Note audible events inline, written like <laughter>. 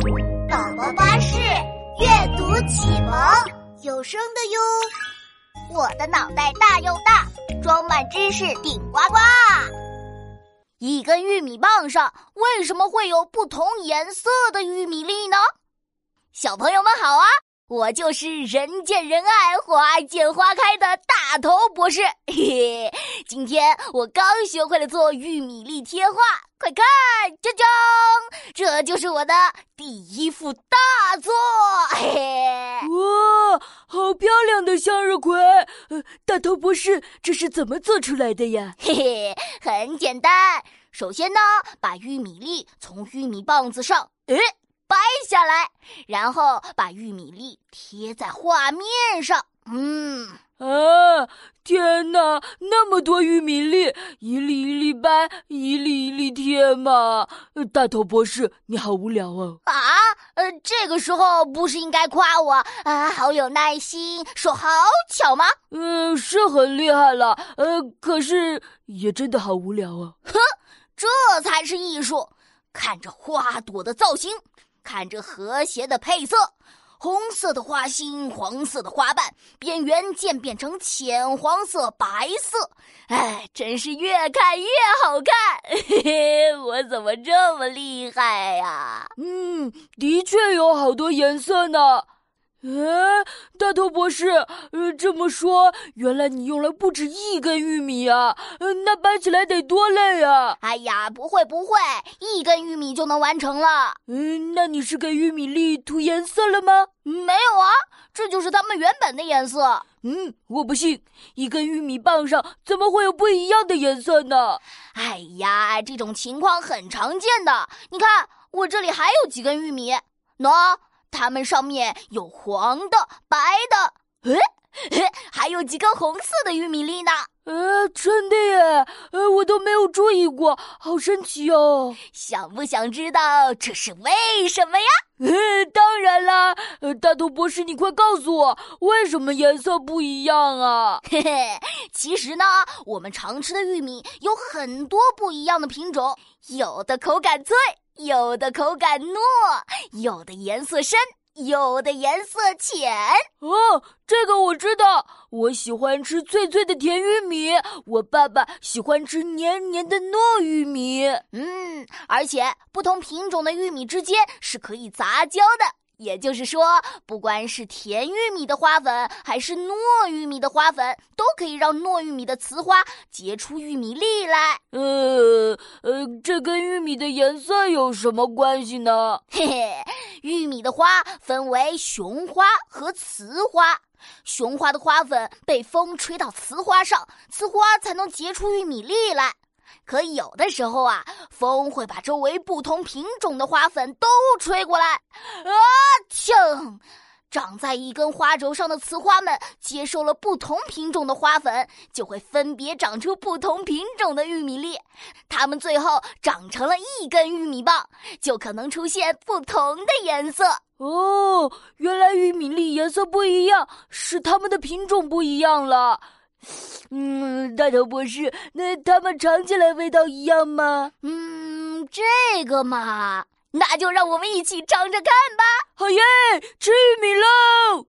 宝宝巴士阅读启蒙有声的哟。我的脑袋大又大，装满知识顶呱呱。一根玉米棒上为什么会有不同颜色的玉米粒呢？小朋友们好啊！我就是人见人爱、花见花开的大头博士。嘿嘿，今天我刚学会了做玉米粒贴画，快看，啾啾，这就是我的第一幅大作。嘿嘿，哇，好漂亮的向日葵！呃，大头博士，这是怎么做出来的呀？嘿嘿，很简单，首先呢，把玉米粒从玉米棒子上，诶。掰下来，然后把玉米粒贴在画面上。嗯啊，天哪，那么多玉米粒，一粒一粒掰，一粒一粒贴嘛。大头博士，你好无聊哦。啊，呃，这个时候不是应该夸我啊，好有耐心，手好巧吗？嗯，是很厉害了。呃，可是也真的好无聊啊。哼，这才是艺术，看着花朵的造型。看着和谐的配色，红色的花心，黄色的花瓣，边缘渐变成浅黄色、白色，哎，真是越看越好看。嘿嘿，我怎么这么厉害呀？嗯，的确有好多颜色呢。哎，大头博士，呃，这么说，原来你用了不止一根玉米啊？嗯，那搬起来得多累啊！哎呀，不会不会，一根玉米就能完成了。嗯，那你是给玉米粒涂颜色了吗？没有啊，这就是它们原本的颜色。嗯，我不信，一根玉米棒上怎么会有不一样的颜色呢？哎呀，这种情况很常见的。你看，我这里还有几根玉米，喏。它们上面有黄的、白的，诶 <laughs> <laughs> 还有几根红色的玉米粒呢。呃，真的耶，呃，我都没有注意过，好神奇哦！想不想知道这是为什么呀？<laughs> 呃，当然啦，呃，大头博士，你快告诉我，为什么颜色不一样啊？嘿嘿，其实呢，我们常吃的玉米有很多不一样的品种，有的口感脆。有的口感糯，有的颜色深，有的颜色浅。哦，这个我知道。我喜欢吃脆脆的甜玉米，我爸爸喜欢吃黏黏的糯玉米。嗯，而且不同品种的玉米之间是可以杂交的。也就是说，不管是甜玉米的花粉，还是糯玉米的花粉，都可以让糯玉米的雌花结出玉米粒来。呃呃，这跟玉米的颜色有什么关系呢？嘿嘿，玉米的花分为雄花和雌花，雄花的花粉被风吹到雌花上，雌花才能结出玉米粒来。可有的时候啊，风会把周围不同品种的花粉都吹过来，啊，呛！长在一根花轴上的雌花们接受了不同品种的花粉，就会分别长出不同品种的玉米粒。它们最后长成了一根玉米棒，就可能出现不同的颜色。哦，原来玉米粒颜色不一样，是它们的品种不一样了。嗯，大头博士，那它们尝起来味道一样吗？嗯，这个嘛，那就让我们一起尝尝看吧。好耶，吃玉米喽！